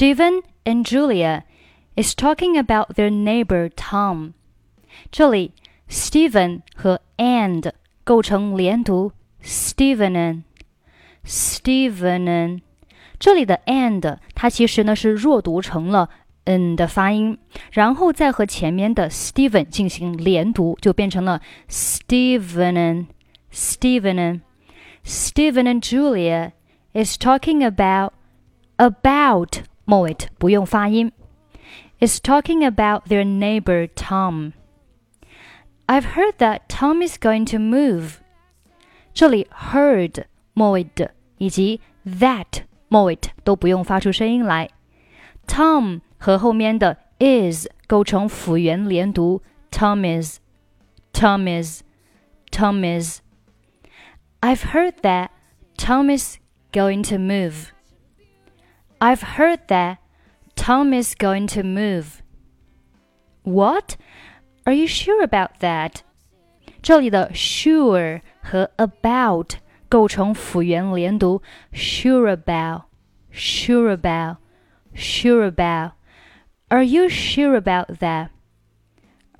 Steven and Julia is talking about their neighbor Tom. Tom。这里 Steven 和 and 构成连读，Steven Steven。这里的 and 它其实呢是弱读成了 n 的发音，然后再和前面的 Steven 进行连读，就变成了 Steven Steven Steven and Julia is talking about about。末尾不用发音。is talking about their neighbor Tom. I've heard that Tom is going to move. 这里 heard 末尾的以及 that 末尾都不用发出声音来。Tom 和后面的 is 构成辅元连读，Tom is，Tom is，Tom is。I've heard that Tom is going to move. I've heard that Tom is going to move. What? Are you sure about that? 这里的 sure 和 about 构成辅元连读，sure about, sure about, sure about. Are you sure about that?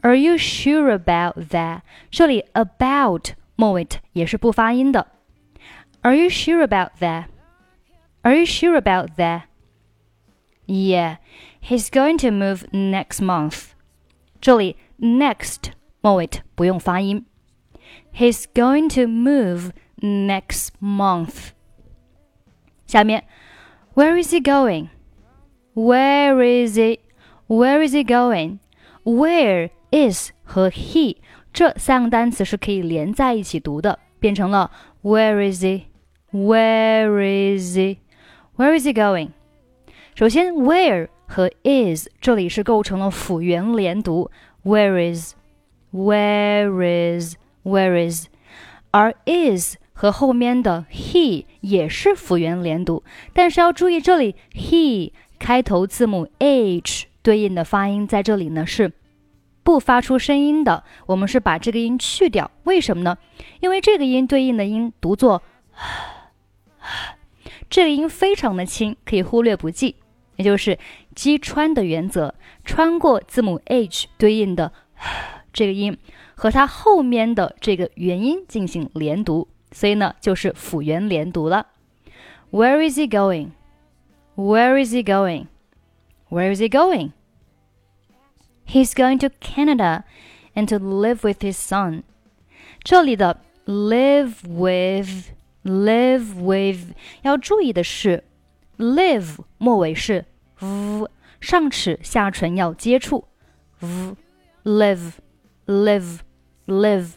Are you sure about that? 这里 about 末尾也是不发音的。Are you sure about that? Are you sure about that? Yeah, he's going to move next month. 这里 next 末尾不用发音。He's going to move next month. 下面，Where is he going? Where is he? Where is he going? Where is 和 he 这三个单词是可以连在一起读的，变成了 Where is he? Where is he? Where is he going? 首先，where 和 is 这里是构成了辅元连读，Where is? Where is? Where is? 而 is 和后面的 he 也是辅元连读，但是要注意这里 he 开头字母 h 对应的发音在这里呢是不发出声音的，我们是把这个音去掉。为什么呢？因为这个音对应的音读作，这个音非常的轻，可以忽略不计，也就是击穿的原则，穿过字母 h 对应的这个音和它后面的这个元音进行连读，所以呢就是辅元连读了。Where is he going? Where is he going? Where is he going? He's going to Canada and to live with his son. 这里的 live with live with 要注意的是，live 末尾是 v，上齿下唇要接触 v live live live，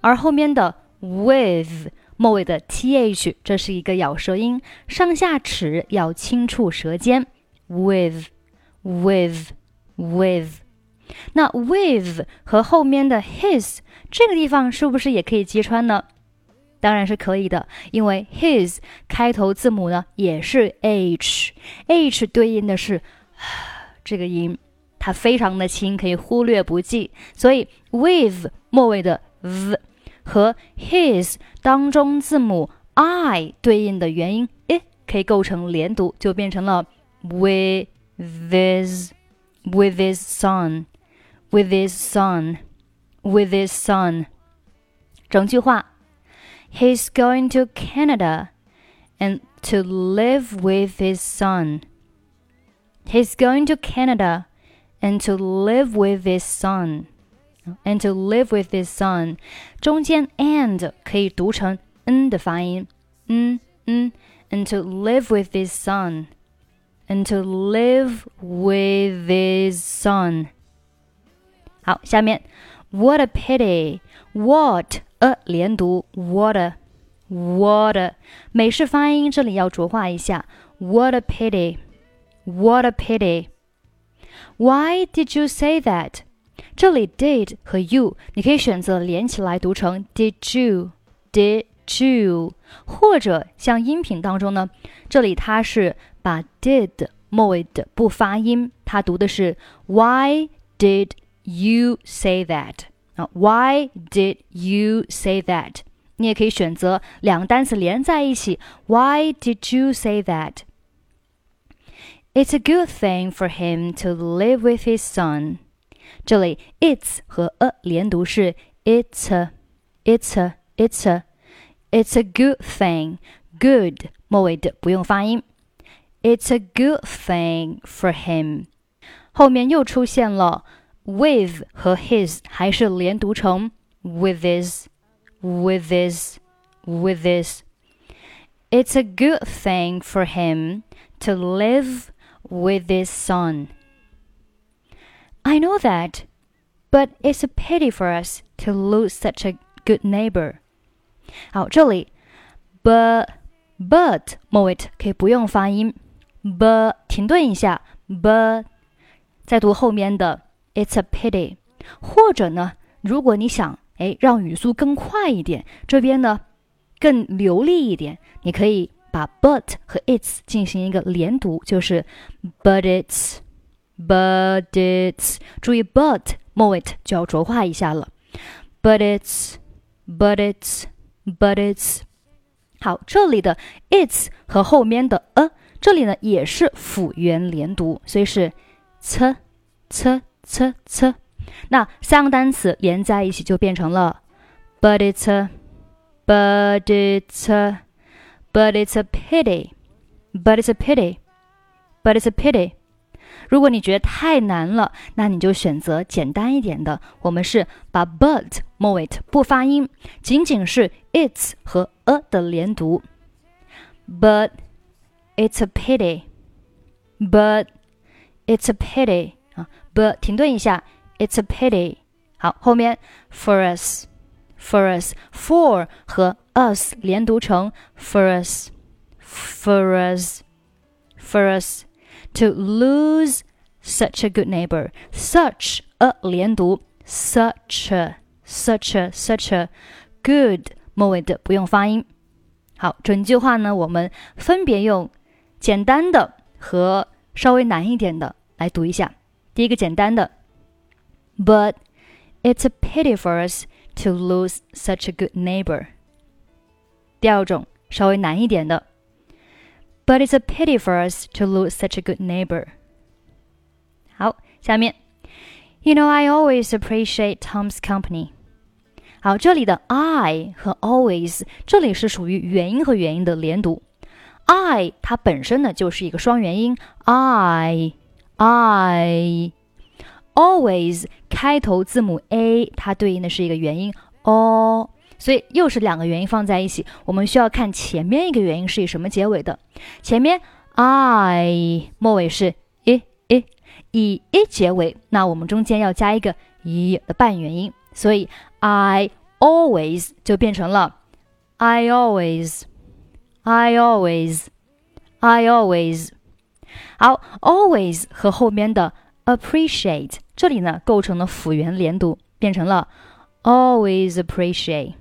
而后面的 with 末尾的 th 这是一个咬舌音，上下齿要轻触舌尖 with with with。那 with 和后面的 his 这个地方是不是也可以击穿呢？当然是可以的，因为 his 开头字母呢也是 h，h 对应的是 这个音，它非常的轻，可以忽略不计。所以 with 末尾的 v 和 his 当中字母 i 对应的元音 i 可以构成连读，就变成了 with his with his son。with his son, with his son. 整句话 ，He's going to Canada and to live with his son. He's going to Canada and to live with his son. And to live with his son，中间 and 可以读成 n 的发音，嗯嗯，and to live with his son, and to live with his son。好，下面 What a pity! What a 连读 water water 美式发音这里要浊化一下 What a pity! What a pity! Why did you say that? 这里 did 和 you 你可以选择连起来读成 did you did you，或者像音频当中呢，这里它是把 did 末尾的不发音，它读的是 Why did you say that？ 啊，Why did you say that？你也可以选择两个单词连在一起，Why did you say that？ It's a good thing for him to live with his son。这里 it's 和 a 连读是 it's a it's a it's a it's a good thing good 末尾的不用发音。It's a good thing for him。后面又出现了 with 和 his，还是连读成 with his with his with his。It's a good thing for him to live with his son. I know that, but it's a pity for us to lose such a good neighbor. 好，这里 but but 末尾可以不用发音，but 停顿一下，but 再读后面的 it's a pity，或者呢，如果你想哎让语速更快一点，这边呢更流利一点，你可以把 but 和 its 进行一个连读，就是 but it's，but it's，注意 but 末尾就要浊化一下了，but it's，but it's，but it's。好，这里的 its 和后面的 a，这里呢也是辅元连读，所以是 c c c c。那三个单词连在一起就变成了 but it's a but it's。a but it's a pity. But it's a pity. But it's a pity. 如果你觉得太难了，那你就选择简单一点的。我们是把 but 末尾不发音，仅仅是 its 和 a 的连读。But it's a pity. But it's a pity，but 停顿一下，it's a pity。好，后面 for us。for us for 和 us 连读成 for us for us for us to lose such a good neighbor such a 连读 such a such a such a good 末尾的不用发音。好，整句话呢，我们分别用简单的和稍微难一点的来读一下。第一个简单的，But it's a pity for us to lose such a good neighbor。第二种稍微难一点的，But it's a pity for us to lose such a good neighbor。好，下面，You know I always appreciate Tom's company。好，这里的 I 和 always 这里是属于元音和元音的连读。I 它本身呢就是一个双元音，I I。always 开头字母 a，它对应的是一个元音 o，所以又是两个元音放在一起。我们需要看前面一个元音是以什么结尾的。前面 i 末尾是 i i，以 i 结尾，那我们中间要加一个 i 的半元音，所以 I always 就变成了 I always，I always，I always。好，always 和后面的 appreciate 这里呢构成了辅元连读，变成了 always appreciate,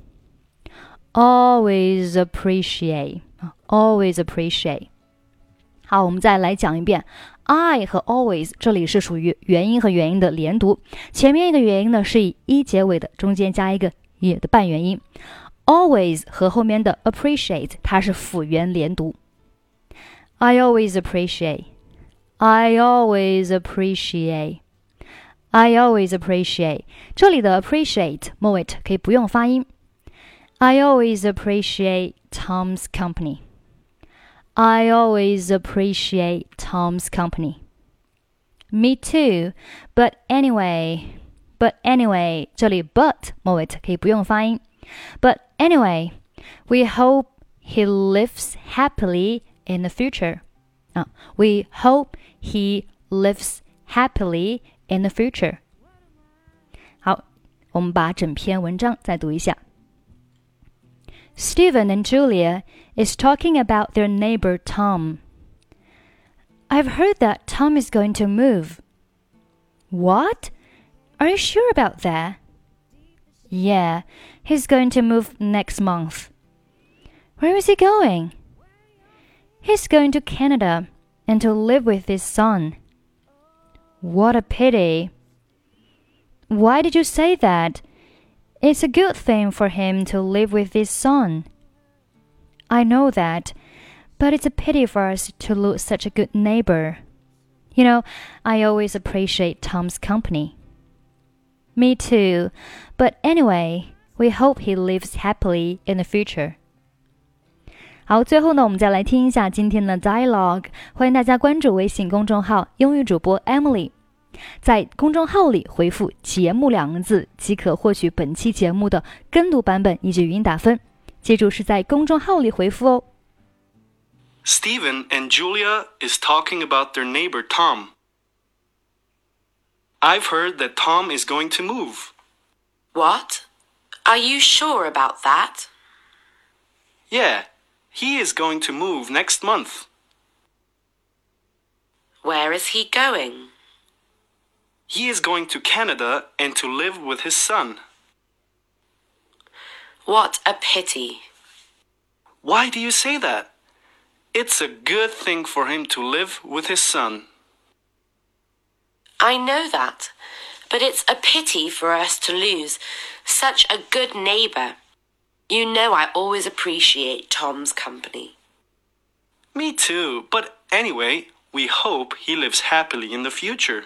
always appreciate, always appreciate。好，我们再来讲一遍，I 和 always 这里是属于元音和元音的连读，前面一个元音呢是以一结尾的，中间加一个也的半元音。always 和后面的 appreciate 它是辅元连读。I always appreciate, I always appreciate。I always appreciate 这里的 appreciate 末尾可以不用发音。I always appreciate Tom's company. I always appreciate Tom's company. Me too, but anyway, but anyway 这里 but 末尾可以不用发音。But anyway, we hope he lives happily in the future. Uh, we hope he lives happily in the future. steven and Julia is talking about their neighbor Tom. I've heard that Tom is going to move. What? Are you sure about that? Yeah, he's going to move next month. Where is he going? He's going to Canada and to live with his son. What a pity. Why did you say that? It's a good thing for him to live with his son. I know that, but it's a pity for us to lose such a good neighbor. You know, I always appreciate Tom's company. Me too. But anyway, we hope he lives happily in the future. 好，最后呢，我们再来听一下今天的 dialogue。欢迎大家关注微信公众号“英语主播 Emily”，在公众号里回复“节目”两个字，即可获取本期节目的跟读版本以及语音打分。记住是在公众号里回复哦。Stephen and Julia is talking about their neighbor Tom. I've heard that Tom is going to move. What? Are you sure about that? Yeah, he is going to move next month. Where is he going? He is going to Canada and to live with his son. What a pity. Why do you say that? It's a good thing for him to live with his son. I know that, but it's a pity for us to lose such a good neighbor. You know I always appreciate Tom's company. Me too, but anyway, we hope he lives happily in the future.